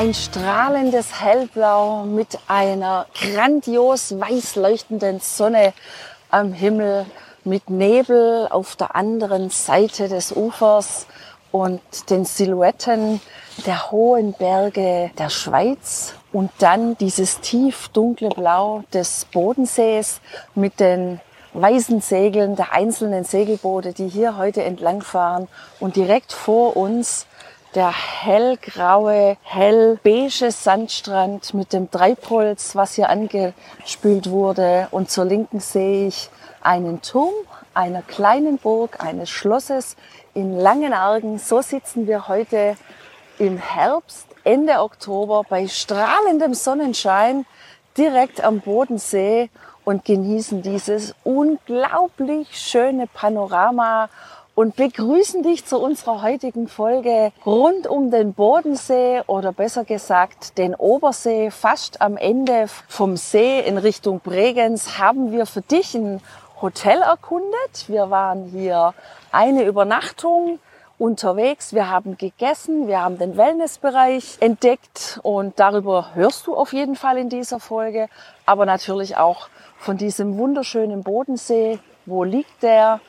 Ein strahlendes Hellblau mit einer grandios weiß leuchtenden Sonne am Himmel, mit Nebel auf der anderen Seite des Ufers und den Silhouetten der hohen Berge der Schweiz. Und dann dieses tief dunkle Blau des Bodensees mit den weißen Segeln der einzelnen Segelboote, die hier heute entlangfahren und direkt vor uns der hellgraue, hellbeige Sandstrand mit dem Treibholz, was hier angespült wurde. Und zur Linken sehe ich einen Turm einer kleinen Burg, eines Schlosses in Langenargen. So sitzen wir heute im Herbst, Ende Oktober, bei strahlendem Sonnenschein direkt am Bodensee und genießen dieses unglaublich schöne Panorama und begrüßen dich zu unserer heutigen Folge rund um den Bodensee oder besser gesagt den Obersee. Fast am Ende vom See in Richtung Bregenz haben wir für dich ein Hotel erkundet. Wir waren hier eine Übernachtung unterwegs. Wir haben gegessen, wir haben den Wellnessbereich entdeckt und darüber hörst du auf jeden Fall in dieser Folge. Aber natürlich auch von diesem wunderschönen Bodensee. Wo liegt der?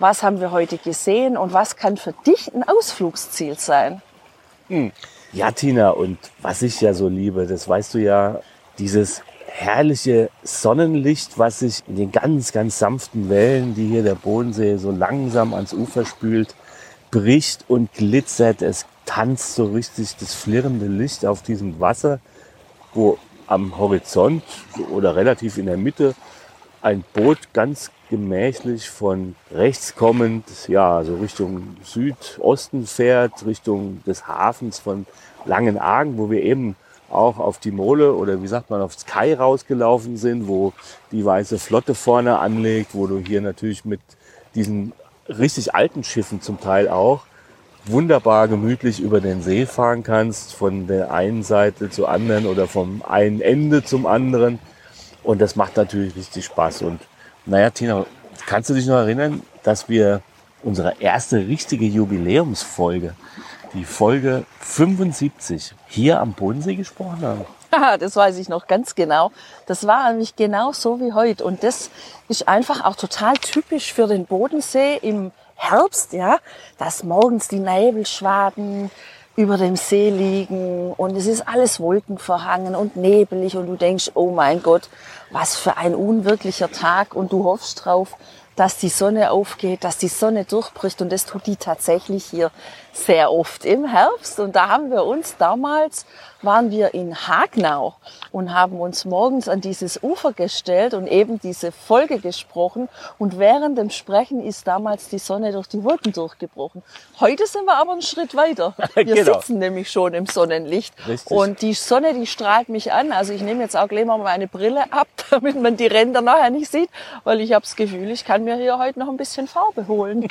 Was haben wir heute gesehen und was kann für dich ein Ausflugsziel sein? Hm. Ja, Tina, und was ich ja so liebe, das weißt du ja, dieses herrliche Sonnenlicht, was sich in den ganz, ganz sanften Wellen, die hier der Bodensee so langsam ans Ufer spült, bricht und glitzert. Es tanzt so richtig das flirrende Licht auf diesem Wasser, wo am Horizont oder relativ in der Mitte ein Boot ganz gemächlich von rechts kommend, ja, so Richtung Südosten fährt, Richtung des Hafens von Langenargen, wo wir eben auch auf die Mole oder wie sagt man, aufs Kai rausgelaufen sind, wo die weiße Flotte vorne anlegt, wo du hier natürlich mit diesen richtig alten Schiffen zum Teil auch wunderbar gemütlich über den See fahren kannst, von der einen Seite zur anderen oder vom einen Ende zum anderen. Und das macht natürlich richtig Spaß. Und naja, Tina, kannst du dich noch erinnern, dass wir unsere erste richtige Jubiläumsfolge, die Folge 75, hier am Bodensee gesprochen haben? das weiß ich noch ganz genau. Das war nämlich genau so wie heute. Und das ist einfach auch total typisch für den Bodensee im Herbst, ja, dass morgens die Nebelschwaden über dem See liegen und es ist alles wolkenverhangen und nebelig und du denkst, oh mein Gott, was für ein unwirklicher Tag. Und du hoffst drauf, dass die Sonne aufgeht, dass die Sonne durchbricht und das tut die tatsächlich hier sehr oft im Herbst. Und da haben wir uns damals, waren wir in Hagnau und haben uns morgens an dieses Ufer gestellt und eben diese Folge gesprochen. Und während dem Sprechen ist damals die Sonne durch die Wolken durchgebrochen. Heute sind wir aber einen Schritt weiter. Wir genau. sitzen nämlich schon im Sonnenlicht. Richtig. Und die Sonne, die strahlt mich an. Also ich nehme jetzt auch gleich mal meine Brille ab, damit man die Ränder nachher nicht sieht, weil ich habe das Gefühl, ich kann mir hier heute noch ein bisschen Farbe holen.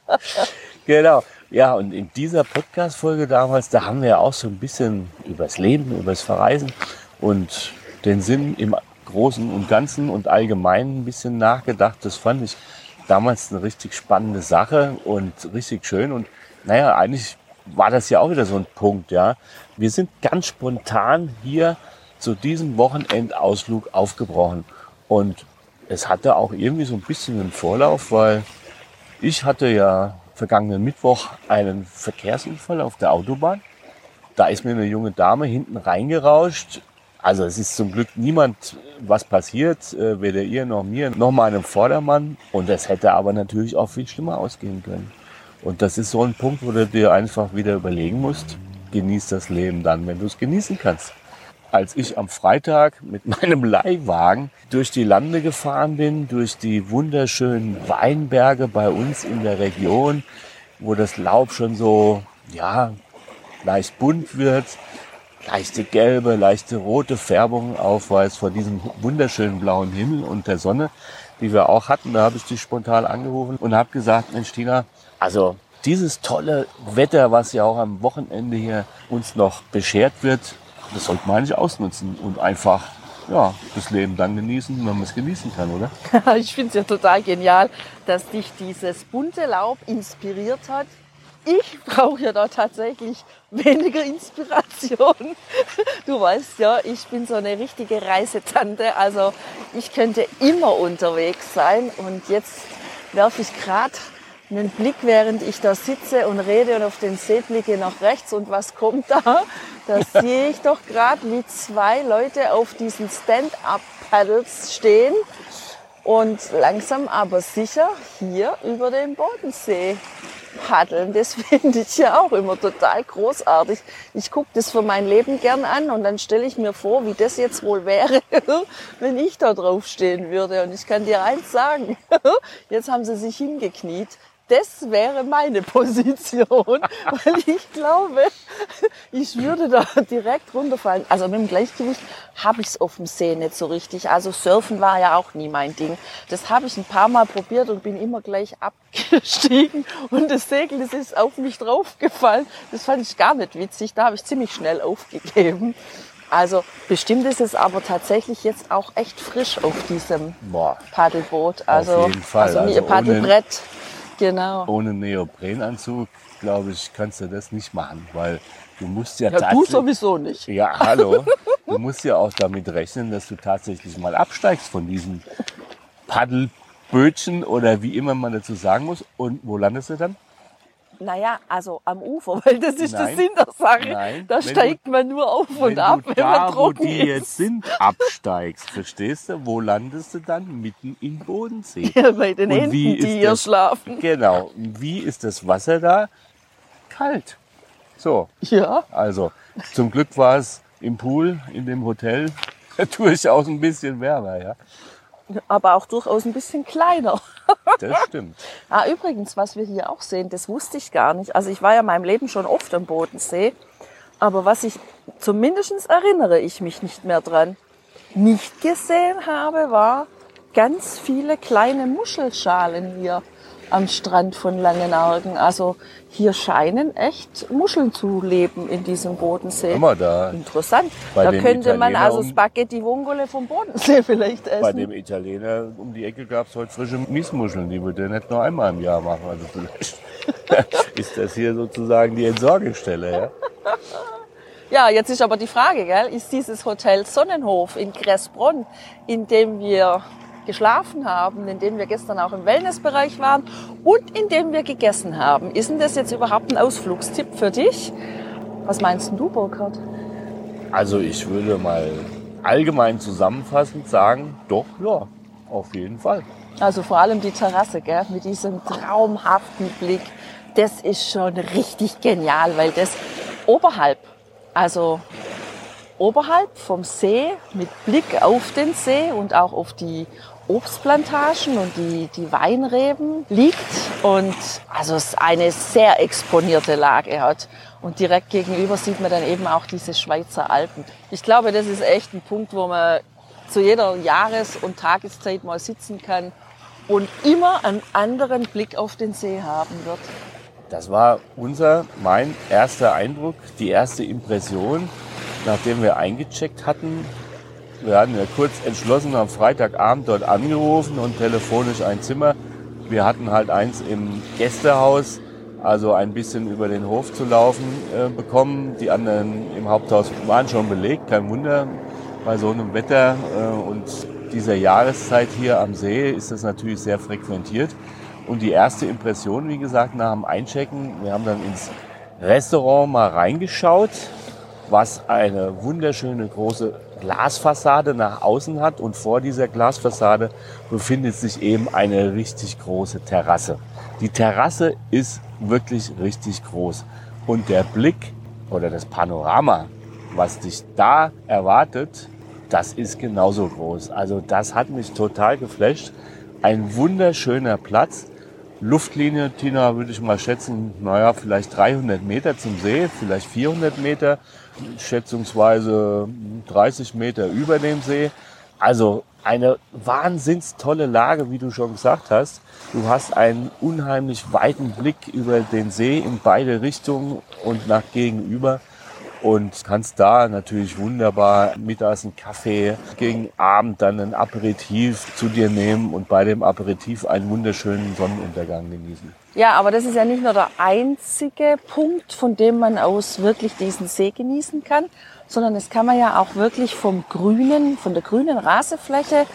genau. Ja, und in dieser Podcast-Folge damals, da haben wir ja auch so ein bisschen übers Leben, übers Verreisen und den Sinn im Großen und Ganzen und Allgemeinen ein bisschen nachgedacht. Das fand ich damals eine richtig spannende Sache und richtig schön. Und naja, eigentlich war das ja auch wieder so ein Punkt, ja. Wir sind ganz spontan hier zu diesem Wochenendausflug aufgebrochen. Und es hatte auch irgendwie so ein bisschen einen Vorlauf, weil ich hatte ja vergangenen Mittwoch einen Verkehrsunfall auf der Autobahn. Da ist mir eine junge Dame hinten reingerauscht. Also es ist zum Glück niemand was passiert, äh, weder ihr noch mir, noch meinem Vordermann. Und das hätte aber natürlich auch viel schlimmer ausgehen können. Und das ist so ein Punkt, wo du dir einfach wieder überlegen musst, genieß das Leben dann, wenn du es genießen kannst. Als ich am Freitag mit meinem Leihwagen durch die Lande gefahren bin, durch die wunderschönen Weinberge bei uns in der Region, wo das Laub schon so, ja, leicht bunt wird, leichte gelbe, leichte rote Färbung aufweist vor diesem wunderschönen blauen Himmel und der Sonne, die wir auch hatten. Da habe ich dich spontan angerufen und habe gesagt, Mensch Tina, also dieses tolle Wetter, was ja auch am Wochenende hier uns noch beschert wird, das sollte man eigentlich ausnutzen und einfach ja, das Leben dann genießen, wenn man es genießen kann, oder? ich finde es ja total genial, dass dich dieses bunte Laub inspiriert hat. Ich brauche ja da tatsächlich weniger Inspiration. Du weißt ja, ich bin so eine richtige Reisetante, also ich könnte immer unterwegs sein und jetzt werfe ich gerade einen Blick, während ich da sitze und rede und auf den See blicke nach rechts und was kommt da? Da sehe ich doch gerade, wie zwei Leute auf diesen Stand-up-Paddles stehen und langsam aber sicher hier über den Bodensee paddeln. Das finde ich ja auch immer total großartig. Ich gucke das für mein Leben gern an und dann stelle ich mir vor, wie das jetzt wohl wäre, wenn ich da drauf stehen würde. Und ich kann dir eins sagen, jetzt haben sie sich hingekniet das wäre meine Position, weil ich glaube, ich würde da direkt runterfallen. Also mit dem Gleichgewicht habe ich es auf dem See nicht so richtig. Also Surfen war ja auch nie mein Ding. Das habe ich ein paar Mal probiert und bin immer gleich abgestiegen und das Segel das ist auf mich draufgefallen. Das fand ich gar nicht witzig. Da habe ich ziemlich schnell aufgegeben. Also bestimmt ist es aber tatsächlich jetzt auch echt frisch auf diesem Boah, Paddelboot. Also, auf jeden Fall. also, also Paddelbrett. Genau. Ohne Neoprenanzug, glaube ich, kannst du das nicht machen, weil du musst ja, ja du sowieso nicht. Ja, hallo. du musst ja auch damit rechnen, dass du tatsächlich mal absteigst von diesen Paddelbötchen oder wie immer man dazu sagen muss. Und wo landest du dann? Naja, also am Ufer, weil das ist Nein. der Sinn der Sache. Nein. Da Wenn steigt man nur auf Wenn und ab, du wenn da, man wo trocken die ist. jetzt sind, absteigst, verstehst du? Wo landest du dann? Mitten im Bodensee. Ja, bei den Und Enten, wie die hier das- schlafen. Genau. Wie ist das Wasser da? Kalt. So, Ja, also zum Glück war es im Pool, in dem Hotel, durchaus ein bisschen wärmer, ja. Aber auch durchaus ein bisschen kleiner. Das stimmt. Ah, übrigens, was wir hier auch sehen, das wusste ich gar nicht. Also ich war ja in meinem Leben schon oft am Bodensee, aber was ich zumindest erinnere ich mich nicht mehr dran, nicht gesehen habe, war ganz viele kleine Muschelschalen hier am Strand von Langenargen. Also hier scheinen echt Muscheln zu leben in diesem Bodensee. Mal da, Interessant. Bei da könnte man Italienern also Spaghetti Vongole vom Bodensee vielleicht essen. bei dem Italiener um die Ecke gab es heute frische Miesmuscheln, die würde er nicht nur einmal im Jahr machen. Also vielleicht ist das hier sozusagen die Entsorgestelle, ja. Ja, jetzt ist aber die Frage, gell? ist dieses Hotel Sonnenhof in Kressbronn, in dem wir geschlafen haben, in dem wir gestern auch im Wellnessbereich waren und in dem wir gegessen haben, ist denn das jetzt überhaupt ein Ausflugstipp für dich? Was meinst du, Burkhard? Also ich würde mal allgemein zusammenfassend sagen, doch, ja, auf jeden Fall. Also vor allem die Terrasse, gell? mit diesem traumhaften Blick. Das ist schon richtig genial, weil das oberhalb, also oberhalb vom See mit Blick auf den See und auch auf die Obstplantagen und die, die Weinreben liegt und also es eine sehr exponierte Lage hat. Und direkt gegenüber sieht man dann eben auch diese Schweizer Alpen. Ich glaube, das ist echt ein Punkt, wo man zu jeder Jahres- und Tageszeit mal sitzen kann und immer einen anderen Blick auf den See haben wird. Das war unser, mein erster Eindruck, die erste Impression, nachdem wir eingecheckt hatten. Wir hatten ja kurz entschlossen am Freitagabend dort angerufen und telefonisch ein Zimmer. Wir hatten halt eins im Gästehaus, also ein bisschen über den Hof zu laufen äh, bekommen. Die anderen im Haupthaus waren schon belegt, kein Wunder. Bei so einem Wetter äh, und dieser Jahreszeit hier am See ist das natürlich sehr frequentiert. Und die erste Impression, wie gesagt, nach dem Einchecken, wir haben dann ins Restaurant mal reingeschaut, was eine wunderschöne große Glasfassade nach außen hat. Und vor dieser Glasfassade befindet sich eben eine richtig große Terrasse. Die Terrasse ist wirklich richtig groß. Und der Blick oder das Panorama, was dich da erwartet, das ist genauso groß. Also das hat mich total geflasht. Ein wunderschöner Platz. Luftlinie, Tina, würde ich mal schätzen, naja, vielleicht 300 Meter zum See, vielleicht 400 Meter, schätzungsweise 30 Meter über dem See. Also eine wahnsinns tolle Lage, wie du schon gesagt hast. Du hast einen unheimlich weiten Blick über den See in beide Richtungen und nach gegenüber und kannst da natürlich wunderbar mittags einen Kaffee, gegen Abend dann ein Aperitif zu dir nehmen und bei dem Aperitif einen wunderschönen Sonnenuntergang genießen. Ja, aber das ist ja nicht nur der einzige Punkt, von dem man aus wirklich diesen See genießen kann, sondern das kann man ja auch wirklich vom grünen, von der grünen Rasenfläche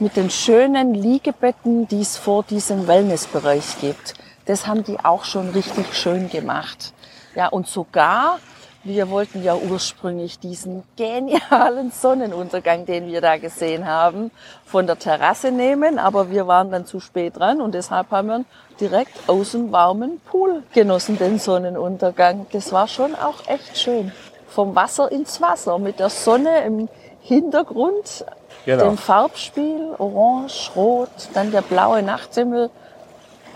mit den schönen Liegebetten, die es vor diesem Wellnessbereich gibt. Das haben die auch schon richtig schön gemacht. Ja, und sogar wir wollten ja ursprünglich diesen genialen Sonnenuntergang, den wir da gesehen haben, von der Terrasse nehmen, aber wir waren dann zu spät dran und deshalb haben wir direkt aus dem warmen Pool genossen, den Sonnenuntergang. Das war schon auch echt schön. Vom Wasser ins Wasser, mit der Sonne im Hintergrund, genau. dem Farbspiel, orange, rot, dann der blaue Nachthimmel.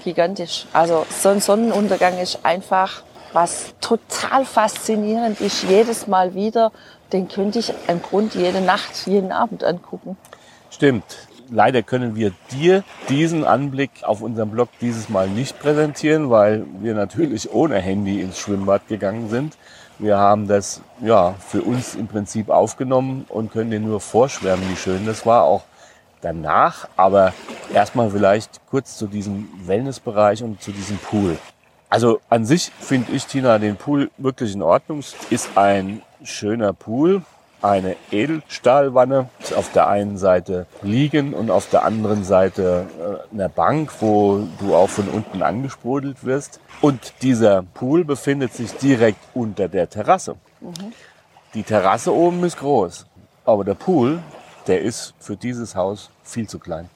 Gigantisch. Also so ein Sonnenuntergang ist einfach was total faszinierend ist, jedes Mal wieder, den könnte ich im Grund jede Nacht, jeden Abend angucken. Stimmt. Leider können wir dir diesen Anblick auf unserem Blog dieses Mal nicht präsentieren, weil wir natürlich ohne Handy ins Schwimmbad gegangen sind. Wir haben das ja für uns im Prinzip aufgenommen und können dir nur vorschwärmen, wie schön das war. Auch danach, aber erstmal vielleicht kurz zu diesem Wellnessbereich und zu diesem Pool. Also an sich finde ich, Tina, den Pool wirklich in Ordnung. Ist ein schöner Pool, eine Edelstahlwanne. Auf der einen Seite liegen und auf der anderen Seite äh, eine Bank, wo du auch von unten angesprudelt wirst. Und dieser Pool befindet sich direkt unter der Terrasse. Mhm. Die Terrasse oben ist groß, aber der Pool, der ist für dieses Haus viel zu klein.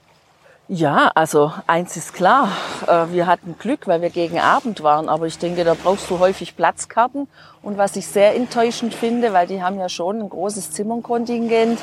Ja, also eins ist klar, äh, wir hatten Glück, weil wir gegen Abend waren, aber ich denke, da brauchst du häufig Platzkarten. Und was ich sehr enttäuschend finde, weil die haben ja schon ein großes Zimmerkontingent,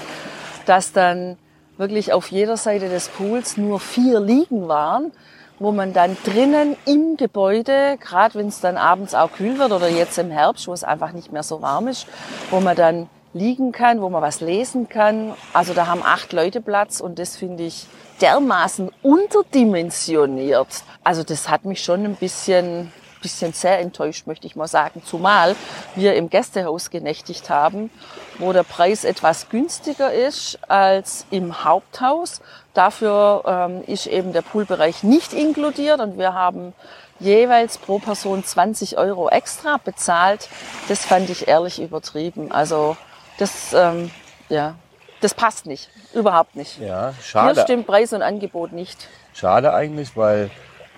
dass dann wirklich auf jeder Seite des Pools nur vier Liegen waren, wo man dann drinnen im Gebäude, gerade wenn es dann abends auch kühl wird oder jetzt im Herbst, wo es einfach nicht mehr so warm ist, wo man dann liegen kann, wo man was lesen kann. Also da haben acht Leute Platz und das finde ich dermaßen unterdimensioniert. Also das hat mich schon ein bisschen, bisschen sehr enttäuscht, möchte ich mal sagen. Zumal wir im Gästehaus genächtigt haben, wo der Preis etwas günstiger ist als im Haupthaus. Dafür ähm, ist eben der Poolbereich nicht inkludiert und wir haben jeweils pro Person 20 Euro extra bezahlt. Das fand ich ehrlich übertrieben. Also das, ähm, ja, das passt nicht. Überhaupt nicht. Ja, schade. Hier stimmt Preis und Angebot nicht. Schade eigentlich, weil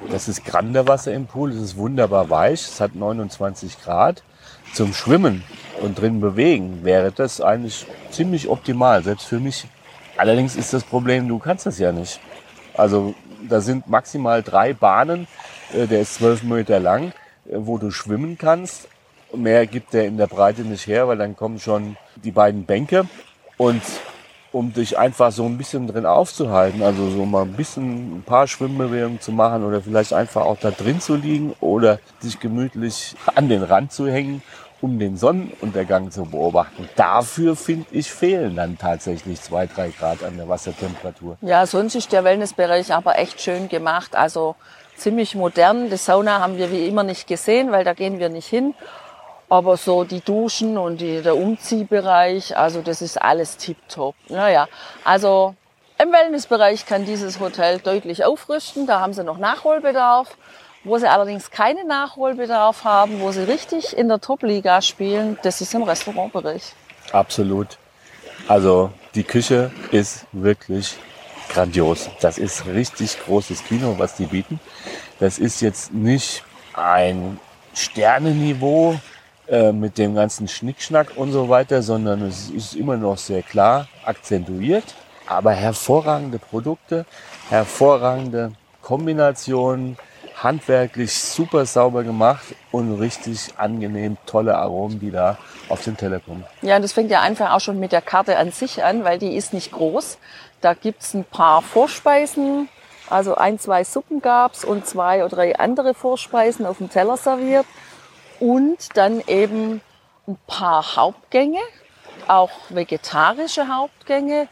das ist Granderwasser im Pool. Es ist wunderbar weich. Es hat 29 Grad. Zum Schwimmen und drin bewegen wäre das eigentlich ziemlich optimal, selbst für mich. Allerdings ist das Problem, du kannst das ja nicht. Also da sind maximal drei Bahnen, äh, der ist zwölf Meter lang, äh, wo du schwimmen kannst. Mehr gibt der in der Breite nicht her, weil dann kommen schon die beiden Bänke und um dich einfach so ein bisschen drin aufzuhalten, also so mal ein bisschen ein paar Schwimmbewegungen zu machen oder vielleicht einfach auch da drin zu liegen oder sich gemütlich an den Rand zu hängen, um den Sonnenuntergang zu beobachten. Dafür finde ich fehlen dann tatsächlich zwei, drei Grad an der Wassertemperatur. Ja, sonst ist der Wellnessbereich aber echt schön gemacht, also ziemlich modern. Die Sauna haben wir wie immer nicht gesehen, weil da gehen wir nicht hin. Aber so die Duschen und die, der Umziehbereich, also das ist alles tiptop. Naja, also im Wellnessbereich kann dieses Hotel deutlich aufrüsten. Da haben sie noch Nachholbedarf. Wo sie allerdings keinen Nachholbedarf haben, wo sie richtig in der Top-Liga spielen, das ist im Restaurantbereich. Absolut. Also die Küche ist wirklich grandios. Das ist richtig großes Kino, was die bieten. Das ist jetzt nicht ein Sternenniveau, äh, mit dem ganzen Schnickschnack und so weiter, sondern es ist immer noch sehr klar akzentuiert. Aber hervorragende Produkte, hervorragende Kombinationen, handwerklich super sauber gemacht und richtig angenehm tolle Aromen, die da auf den Teller kommen. Ja, das fängt ja einfach auch schon mit der Karte an sich an, weil die ist nicht groß. Da gibt's ein paar Vorspeisen, Also ein, zwei Suppen gab's und zwei oder drei andere Vorspeisen auf dem Teller serviert. Und dann eben ein paar Hauptgänge, auch vegetarische Hauptgänge.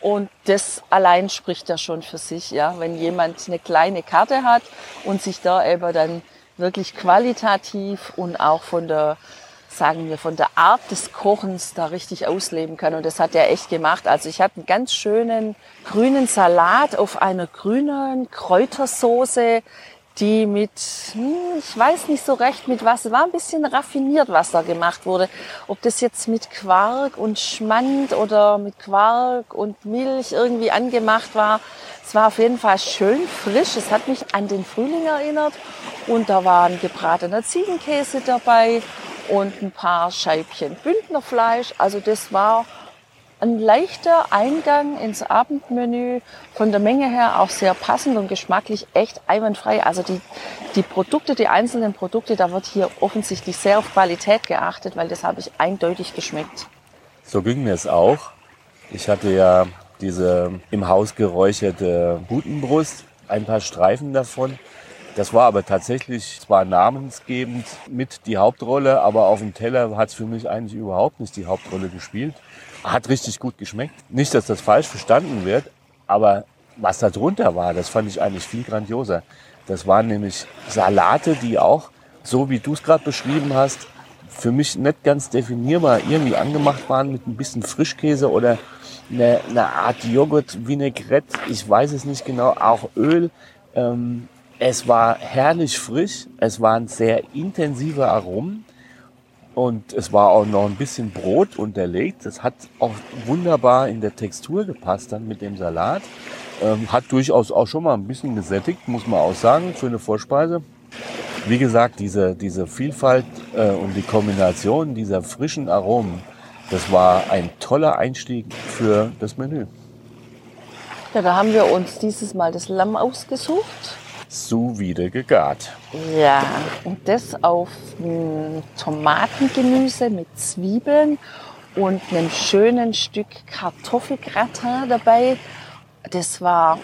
Und das allein spricht ja schon für sich, ja. Wenn jemand eine kleine Karte hat und sich da eben dann wirklich qualitativ und auch von der, sagen wir, von der Art des Kochens da richtig ausleben kann. Und das hat er echt gemacht. Also ich habe einen ganz schönen grünen Salat auf einer grünen Kräutersoße die mit, hm, ich weiß nicht so recht mit was, war ein bisschen raffiniert, was da gemacht wurde. Ob das jetzt mit Quark und Schmand oder mit Quark und Milch irgendwie angemacht war. Es war auf jeden Fall schön frisch. Es hat mich an den Frühling erinnert. Und da war ein gebratener Ziegenkäse dabei und ein paar Scheibchen Bündnerfleisch. Also das war ein leichter Eingang ins Abendmenü, von der Menge her auch sehr passend und geschmacklich echt einwandfrei. Also die, die Produkte, die einzelnen Produkte, da wird hier offensichtlich sehr auf Qualität geachtet, weil das habe ich eindeutig geschmeckt. So ging mir es auch. Ich hatte ja diese im Haus geräucherte Butenbrust, ein paar Streifen davon. Das war aber tatsächlich zwar namensgebend mit die Hauptrolle, aber auf dem Teller hat es für mich eigentlich überhaupt nicht die Hauptrolle gespielt. Hat richtig gut geschmeckt. Nicht, dass das falsch verstanden wird, aber was da drunter war, das fand ich eigentlich viel grandioser. Das waren nämlich Salate, die auch, so wie du es gerade beschrieben hast, für mich nicht ganz definierbar irgendwie angemacht waren mit ein bisschen Frischkäse oder eine, eine Art Joghurt, Vinaigrette, ich weiß es nicht genau, auch Öl. Ähm, es war herrlich frisch, es waren sehr intensive Aromen und es war auch noch ein bisschen Brot unterlegt. Das hat auch wunderbar in der Textur gepasst dann mit dem Salat. Ähm, hat durchaus auch schon mal ein bisschen gesättigt, muss man auch sagen, für eine Vorspeise. Wie gesagt, diese, diese Vielfalt äh, und die Kombination dieser frischen Aromen, das war ein toller Einstieg für das Menü. Ja, da haben wir uns dieses Mal das Lamm ausgesucht sous vide gegart. Ja, und das auf Tomatengemüse mit Zwiebeln und einem schönen Stück Kartoffelgratin dabei. Das war,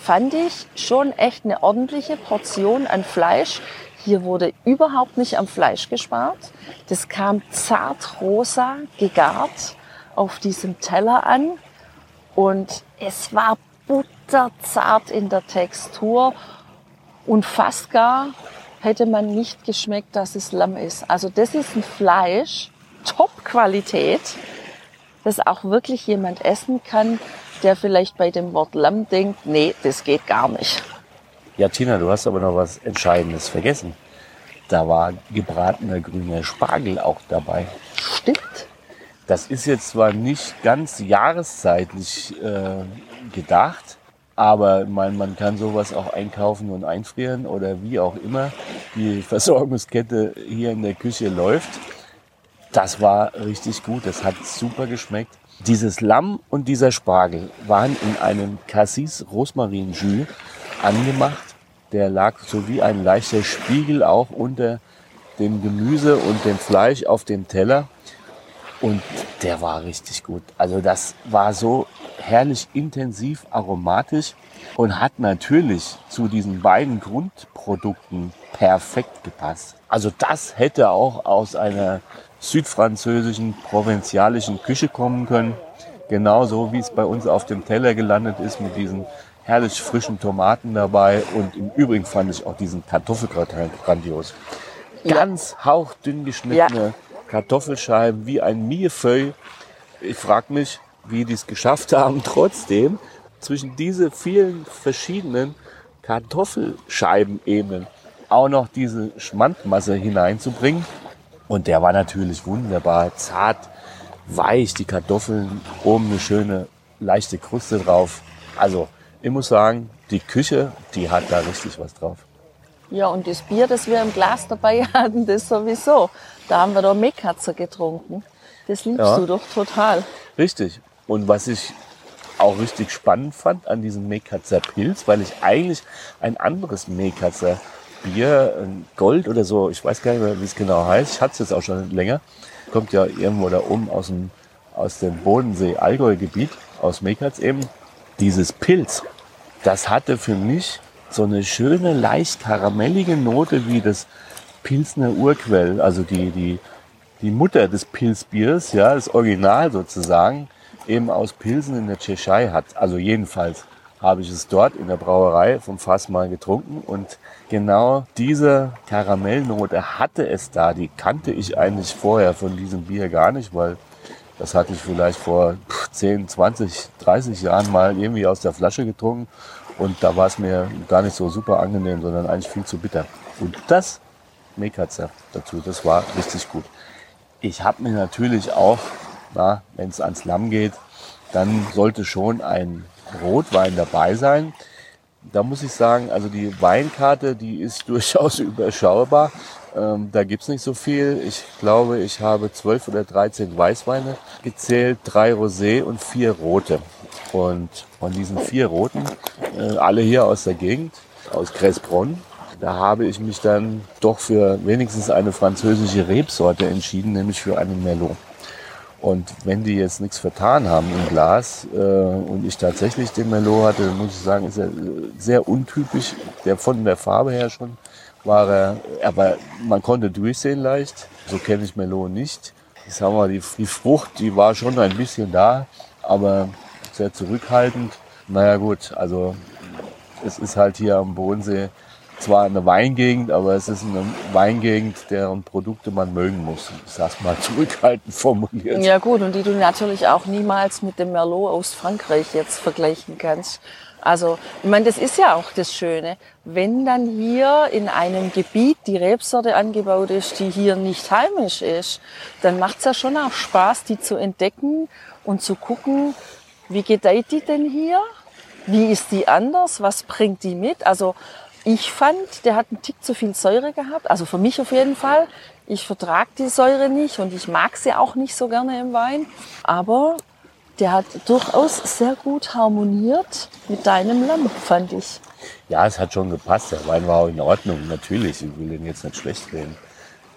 fand ich, schon echt eine ordentliche Portion an Fleisch. Hier wurde überhaupt nicht am Fleisch gespart. Das kam zart rosa gegart auf diesem Teller an und es war butterzart in der Textur und fast gar hätte man nicht geschmeckt, dass es Lamm ist. Also das ist ein Fleisch, Top-Qualität, das auch wirklich jemand essen kann, der vielleicht bei dem Wort Lamm denkt, nee, das geht gar nicht. Ja, Tina, du hast aber noch was Entscheidendes vergessen. Da war gebratener grüner Spargel auch dabei. Stimmt. Das ist jetzt zwar nicht ganz jahreszeitlich äh, gedacht, aber man, man kann sowas auch einkaufen und einfrieren oder wie auch immer die Versorgungskette hier in der Küche läuft. Das war richtig gut, das hat super geschmeckt. Dieses Lamm und dieser Spargel waren in einem Cassis Rosmarin-Jus angemacht. Der lag so wie ein leichter Spiegel auch unter dem Gemüse und dem Fleisch auf dem Teller. Und der war richtig gut. Also das war so herrlich intensiv aromatisch und hat natürlich zu diesen beiden Grundprodukten perfekt gepasst. Also das hätte auch aus einer südfranzösischen, provinzialischen Küche kommen können. Genauso wie es bei uns auf dem Teller gelandet ist mit diesen herrlich frischen Tomaten dabei. Und im Übrigen fand ich auch diesen Kartoffelgratin grandios. Ganz hauchdünn geschnittene ja. Kartoffelscheiben wie ein Millefeuille. Ich frage mich, wie die es geschafft haben, trotzdem zwischen diese vielen verschiedenen Kartoffelscheibenebenen auch noch diese Schmandmasse hineinzubringen. Und der war natürlich wunderbar zart, weich, die Kartoffeln, oben eine schöne leichte Kruste drauf. Also ich muss sagen, die Küche, die hat da richtig was drauf. Ja, und das Bier, das wir im Glas dabei hatten, das sowieso. Da haben wir doch Mekatzer getrunken. Das liebst ja. du doch total. Richtig. Und was ich auch richtig spannend fand an diesem Mekatzer Pilz, weil ich eigentlich ein anderes Mekatzer Bier, Gold oder so, ich weiß gar nicht mehr, wie es genau heißt, ich hatte es jetzt auch schon länger, kommt ja irgendwo da oben aus dem, aus dem Bodensee-Allgäu-Gebiet, aus Mekatz eben, dieses Pilz, das hatte für mich so eine schöne, leicht karamellige Note wie das Pilsner Urquell, also die, die, die Mutter des Pilzbiers, ja, das Original sozusagen, eben aus Pilsen in der Tschechei hat. Also jedenfalls habe ich es dort in der Brauerei vom Fass mal getrunken und genau diese Karamellnote hatte es da. Die kannte ich eigentlich vorher von diesem Bier gar nicht, weil das hatte ich vielleicht vor 10, 20, 30 Jahren mal irgendwie aus der Flasche getrunken und da war es mir gar nicht so super angenehm, sondern eigentlich viel zu bitter. Und das Mekatzer dazu, das war richtig gut. Ich habe mir natürlich auch, wenn es ans Lamm geht, dann sollte schon ein Rotwein dabei sein. Da muss ich sagen, also die Weinkarte, die ist durchaus überschaubar. Ähm, da gibt's nicht so viel. Ich glaube, ich habe zwölf oder dreizehn Weißweine gezählt, drei Rosé und vier rote. Und von diesen vier roten, äh, alle hier aus der Gegend, aus Cressbronn, da habe ich mich dann doch für wenigstens eine französische Rebsorte entschieden, nämlich für einen Merlot. Und wenn die jetzt nichts vertan haben im Glas äh, und ich tatsächlich den Merlot hatte, muss ich sagen, ist er sehr untypisch. Der von der Farbe her schon war er, aber man konnte durchsehen leicht. So kenne ich Merlot nicht. Ich sag mal, die, die Frucht, die war schon ein bisschen da, aber sehr zurückhaltend. Naja gut, also es ist halt hier am Bodensee zwar eine Weingegend, aber es ist eine Weingegend, deren Produkte man mögen muss. Ich sag's mal zurückhaltend formuliert. Ja gut, und die du natürlich auch niemals mit dem Merlot aus Frankreich jetzt vergleichen kannst. Also, ich meine, das ist ja auch das Schöne. Wenn dann hier in einem Gebiet die Rebsorte angebaut ist, die hier nicht heimisch ist, dann macht's ja schon auch Spaß, die zu entdecken und zu gucken, wie gedeiht die denn hier? Wie ist die anders? Was bringt die mit? Also, ich fand, der hat einen Tick zu viel Säure gehabt. Also für mich auf jeden Fall. Ich vertrage die Säure nicht und ich mag sie auch nicht so gerne im Wein. Aber der hat durchaus sehr gut harmoniert mit deinem Lamm, fand ich. Ja, es hat schon gepasst. Der Wein war auch in Ordnung, natürlich. Ich will den jetzt nicht schlecht reden.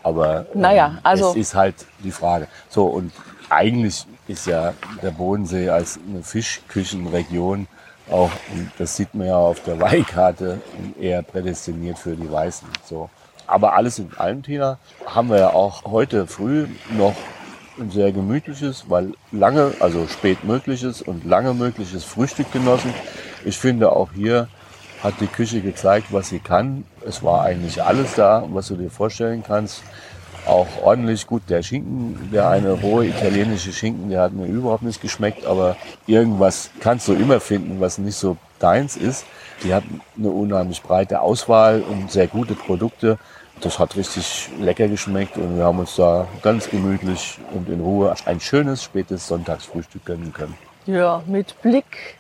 Aber ähm, naja, also es ist halt die Frage. So, und eigentlich ist ja der Bodensee als eine Fischküchenregion auch, das sieht man ja auf der Weinkarte, eher prädestiniert für die Weißen. So. Aber alles in allem, Tina, haben wir ja auch heute früh noch ein sehr gemütliches, weil lange, also spät mögliches und lange mögliches Frühstück genossen. Ich finde auch hier hat die Küche gezeigt, was sie kann. Es war eigentlich alles da, was du dir vorstellen kannst auch ordentlich gut. Der Schinken, der eine rohe italienische Schinken, der hat mir überhaupt nicht geschmeckt, aber irgendwas kannst du immer finden, was nicht so deins ist. Die hat eine unheimlich breite Auswahl und sehr gute Produkte. Das hat richtig lecker geschmeckt und wir haben uns da ganz gemütlich und in Ruhe ein schönes spätes Sonntagsfrühstück gönnen können. Ja, mit Blick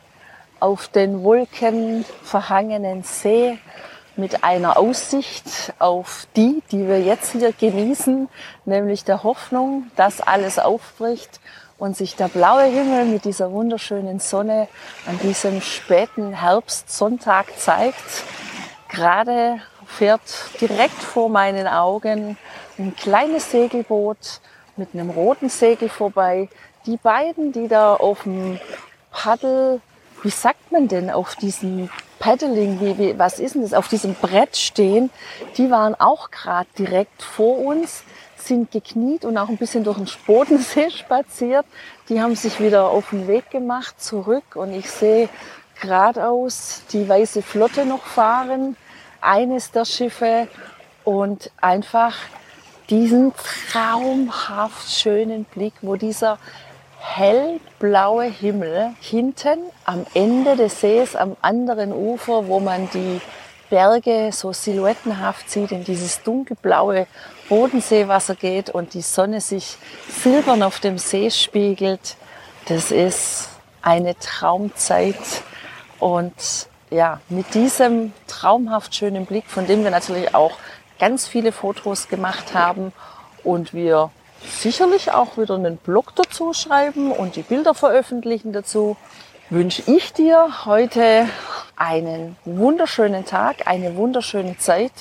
auf den wolkenverhangenen See mit einer Aussicht auf die, die wir jetzt hier genießen, nämlich der Hoffnung, dass alles aufbricht und sich der blaue Himmel mit dieser wunderschönen Sonne an diesem späten Herbstsonntag zeigt. Gerade fährt direkt vor meinen Augen ein kleines Segelboot mit einem roten Segel vorbei. Die beiden, die da auf dem Paddel, wie sagt man denn, auf diesem Paddling, wie, wie, was ist denn das, auf diesem Brett stehen, die waren auch gerade direkt vor uns, sind gekniet und auch ein bisschen durch den Bodensee spaziert. Die haben sich wieder auf den Weg gemacht, zurück und ich sehe geradeaus die weiße Flotte noch fahren, eines der Schiffe und einfach diesen traumhaft schönen Blick, wo dieser hellblaue Himmel hinten am Ende des Sees, am anderen Ufer, wo man die Berge so silhouettenhaft sieht, in dieses dunkelblaue Bodenseewasser geht und die Sonne sich silbern auf dem See spiegelt. Das ist eine Traumzeit. Und ja, mit diesem traumhaft schönen Blick, von dem wir natürlich auch ganz viele Fotos gemacht haben und wir sicherlich auch wieder einen Blog dazu schreiben und die Bilder veröffentlichen dazu. Wünsche ich dir heute einen wunderschönen Tag, eine wunderschöne Zeit,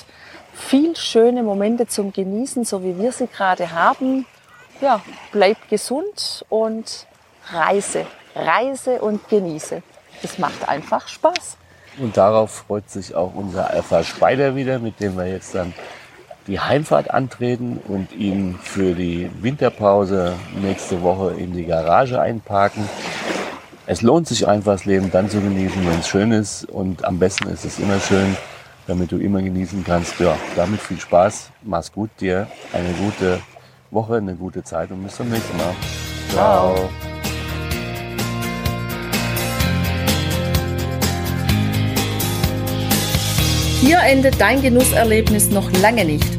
viel schöne Momente zum Genießen, so wie wir sie gerade haben. Ja, bleib gesund und reise, reise und genieße. Es macht einfach Spaß. Und darauf freut sich auch unser Alpha Spider wieder, mit dem wir jetzt dann die Heimfahrt antreten und ihn für die Winterpause nächste Woche in die Garage einparken. Es lohnt sich einfach, das Leben dann zu genießen, wenn es schön ist. Und am besten ist es immer schön, damit du immer genießen kannst. Ja, damit viel Spaß. Mach's gut dir. Eine gute Woche, eine gute Zeit und bis zum nächsten Mal. Ciao. Ciao. Hier endet dein Genusserlebnis noch lange nicht.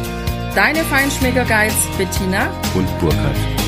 Deine Feinschmecker Bettina und Burkhard.